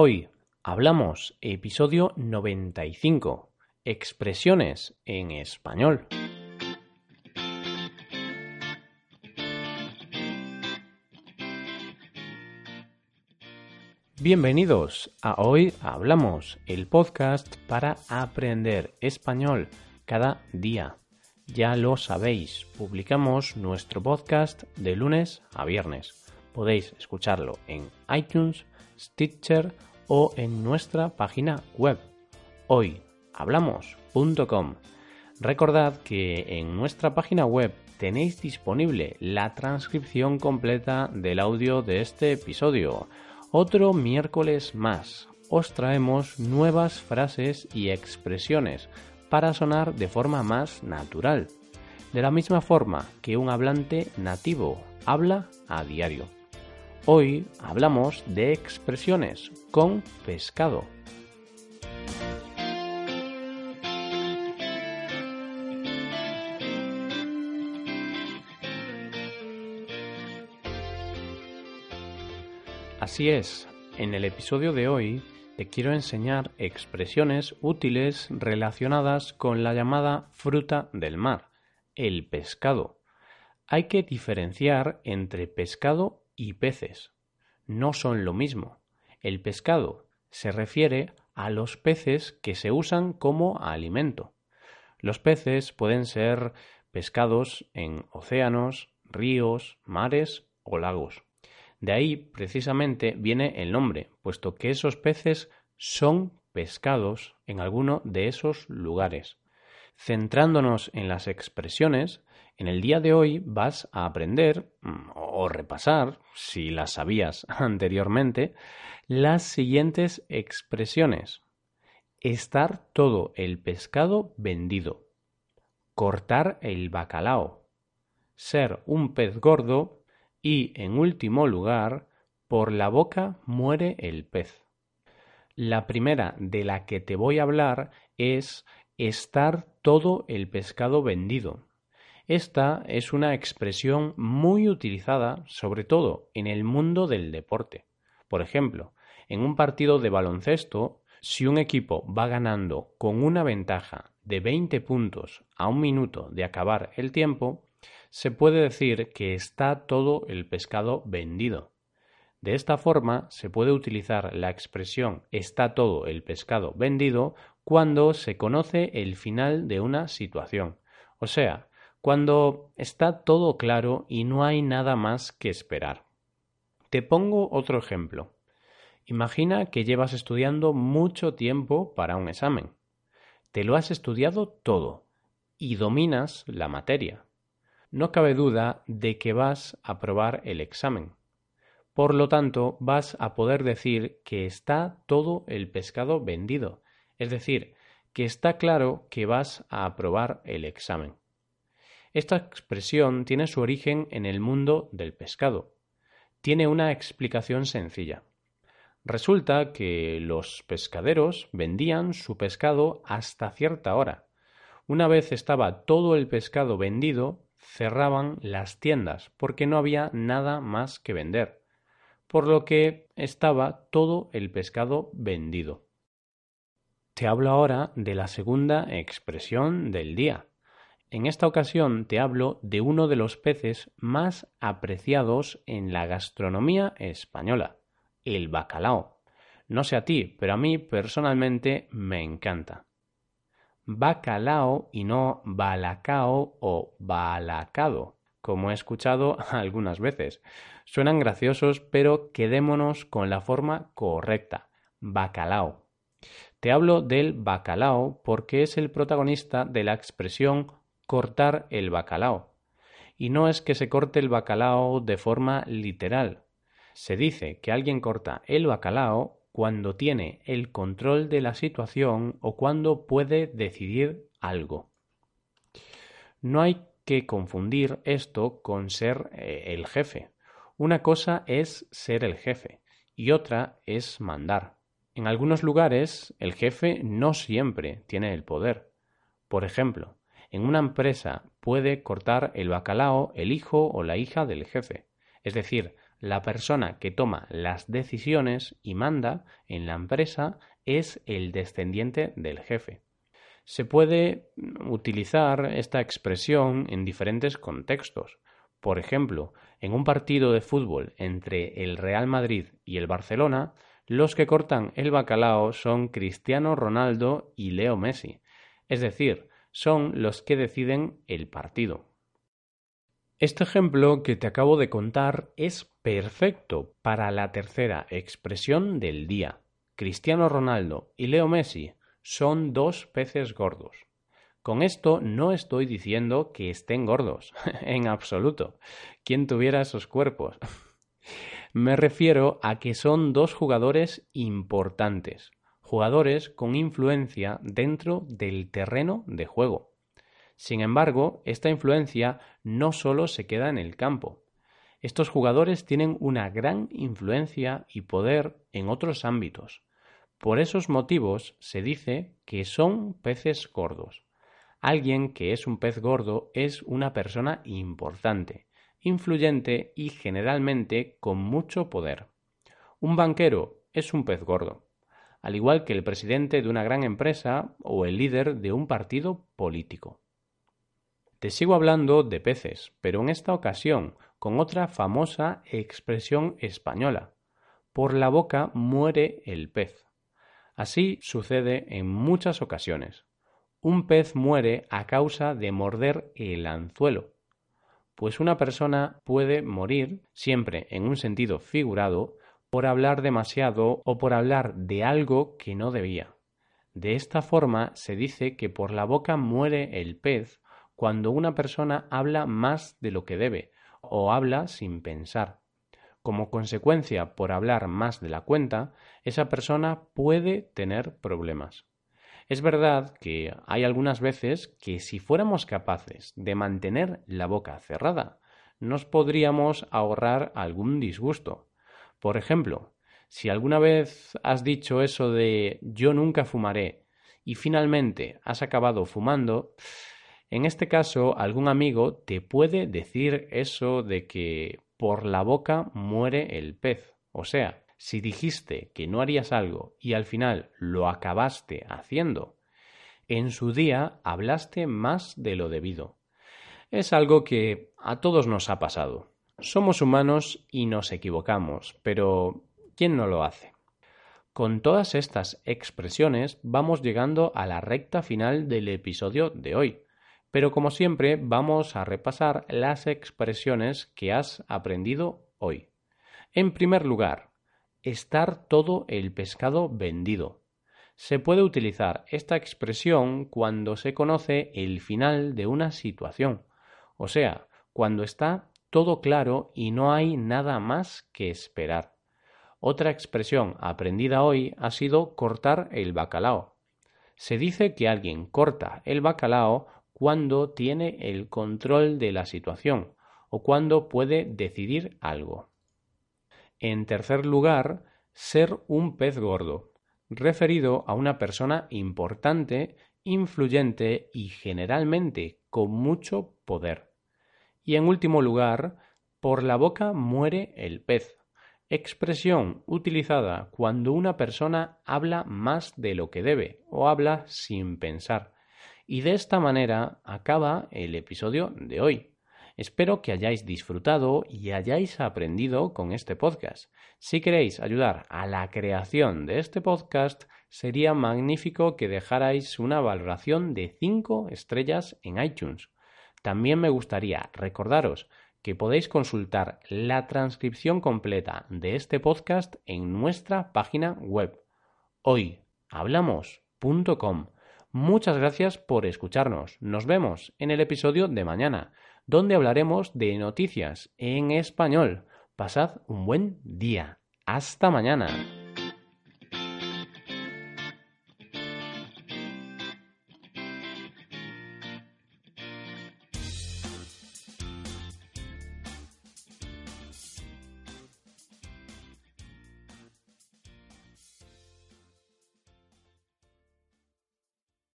Hoy hablamos episodio 95, expresiones en español. Bienvenidos a Hoy Hablamos, el podcast para aprender español cada día. Ya lo sabéis, publicamos nuestro podcast de lunes a viernes. Podéis escucharlo en iTunes, Stitcher o en nuestra página web hoyhablamos.com. Recordad que en nuestra página web tenéis disponible la transcripción completa del audio de este episodio. Otro miércoles más os traemos nuevas frases y expresiones para sonar de forma más natural, de la misma forma que un hablante nativo habla a diario. Hoy hablamos de expresiones con pescado. Así es, en el episodio de hoy te quiero enseñar expresiones útiles relacionadas con la llamada fruta del mar, el pescado. Hay que diferenciar entre pescado y peces. No son lo mismo. El pescado se refiere a los peces que se usan como alimento. Los peces pueden ser pescados en océanos, ríos, mares o lagos. De ahí precisamente viene el nombre, puesto que esos peces son pescados en alguno de esos lugares. Centrándonos en las expresiones, en el día de hoy vas a aprender mm, o repasar, si las sabías anteriormente, las siguientes expresiones. Estar todo el pescado vendido. Cortar el bacalao. Ser un pez gordo. Y, en último lugar, por la boca muere el pez. La primera de la que te voy a hablar es estar todo el pescado vendido. Esta es una expresión muy utilizada sobre todo en el mundo del deporte. Por ejemplo, en un partido de baloncesto, si un equipo va ganando con una ventaja de 20 puntos a un minuto de acabar el tiempo, se puede decir que está todo el pescado vendido. De esta forma se puede utilizar la expresión está todo el pescado vendido cuando se conoce el final de una situación. O sea, cuando está todo claro y no hay nada más que esperar. Te pongo otro ejemplo. Imagina que llevas estudiando mucho tiempo para un examen. Te lo has estudiado todo y dominas la materia. No cabe duda de que vas a probar el examen. Por lo tanto, vas a poder decir que está todo el pescado vendido, es decir, que está claro que vas a aprobar el examen. Esta expresión tiene su origen en el mundo del pescado. Tiene una explicación sencilla. Resulta que los pescaderos vendían su pescado hasta cierta hora. Una vez estaba todo el pescado vendido, cerraban las tiendas porque no había nada más que vender, por lo que estaba todo el pescado vendido. Te hablo ahora de la segunda expresión del día, en esta ocasión te hablo de uno de los peces más apreciados en la gastronomía española, el bacalao. No sé a ti, pero a mí personalmente me encanta. Bacalao y no balacao o balacado, como he escuchado algunas veces. Suenan graciosos, pero quedémonos con la forma correcta, bacalao. Te hablo del bacalao porque es el protagonista de la expresión cortar el bacalao. Y no es que se corte el bacalao de forma literal. Se dice que alguien corta el bacalao cuando tiene el control de la situación o cuando puede decidir algo. No hay que confundir esto con ser eh, el jefe. Una cosa es ser el jefe y otra es mandar. En algunos lugares el jefe no siempre tiene el poder. Por ejemplo, en una empresa puede cortar el bacalao el hijo o la hija del jefe, es decir, La persona que toma las decisiones y manda en la empresa es el descendiente del jefe. Se puede utilizar esta expresión en diferentes contextos. Por ejemplo, en un partido de fútbol entre el Real Madrid y el Barcelona, los que cortan el bacalao son Cristiano Ronaldo y Leo Messi, es decir, son los que deciden el partido. Este ejemplo que te acabo de contar es perfecto para la tercera expresión del día. Cristiano Ronaldo y Leo Messi son dos peces gordos. Con esto no estoy diciendo que estén gordos, en absoluto. ¿Quién tuviera esos cuerpos? Me refiero a que son dos jugadores importantes, jugadores con influencia dentro del terreno de juego. Sin embargo, esta influencia no solo se queda en el campo. Estos jugadores tienen una gran influencia y poder en otros ámbitos, por esos motivos se dice que son peces gordos. Alguien que es un pez gordo es una persona importante, influyente y generalmente con mucho poder. Un banquero es un pez gordo, al igual que el presidente de una gran empresa o el líder de un partido político. Te sigo hablando de peces, pero en esta ocasión con otra famosa expresión española. Por la boca muere el pez. Así sucede en muchas ocasiones. Un pez muere a causa de morder el anzuelo, pues una persona puede morir, siempre en un sentido figurado, por hablar demasiado o por hablar de algo que no debía. De esta forma se dice que por la boca muere el pez cuando una persona habla más de lo que debe o habla sin pensar. Como consecuencia, por hablar más de la cuenta, esa persona puede tener problemas. Es verdad que hay algunas veces que si fuéramos capaces de mantener la boca cerrada, nos podríamos ahorrar algún disgusto. Por ejemplo, si alguna vez has dicho eso de yo nunca fumaré y finalmente has acabado fumando, en este caso algún amigo te puede decir eso de que por la boca muere el pez. O sea, si dijiste que no harías algo y al final lo acabaste haciendo, en su día hablaste más de lo debido. Es algo que a todos nos ha pasado. Somos humanos y nos equivocamos, pero ¿quién no lo hace? Con todas estas expresiones vamos llegando a la recta final del episodio de hoy. Pero como siempre vamos a repasar las expresiones que has aprendido hoy. En primer lugar, estar todo el pescado vendido. Se puede utilizar esta expresión cuando se conoce el final de una situación, o sea, cuando está todo claro y no hay nada más que esperar. Otra expresión aprendida hoy ha sido cortar el bacalao. Se dice que alguien corta el bacalao cuando tiene el control de la situación o cuando puede decidir algo. En tercer lugar, ser un pez gordo, referido a una persona importante, influyente y generalmente con mucho poder. Y en último lugar, por la boca muere el pez, expresión utilizada cuando una persona habla más de lo que debe o habla sin pensar y de esta manera acaba el episodio de hoy. Espero que hayáis disfrutado y hayáis aprendido con este podcast. Si queréis ayudar a la creación de este podcast, sería magnífico que dejarais una valoración de 5 estrellas en iTunes. También me gustaría recordaros que podéis consultar la transcripción completa de este podcast en nuestra página web hoyhablamos.com Muchas gracias por escucharnos. Nos vemos en el episodio de mañana, donde hablaremos de noticias en español. Pasad un buen día. Hasta mañana.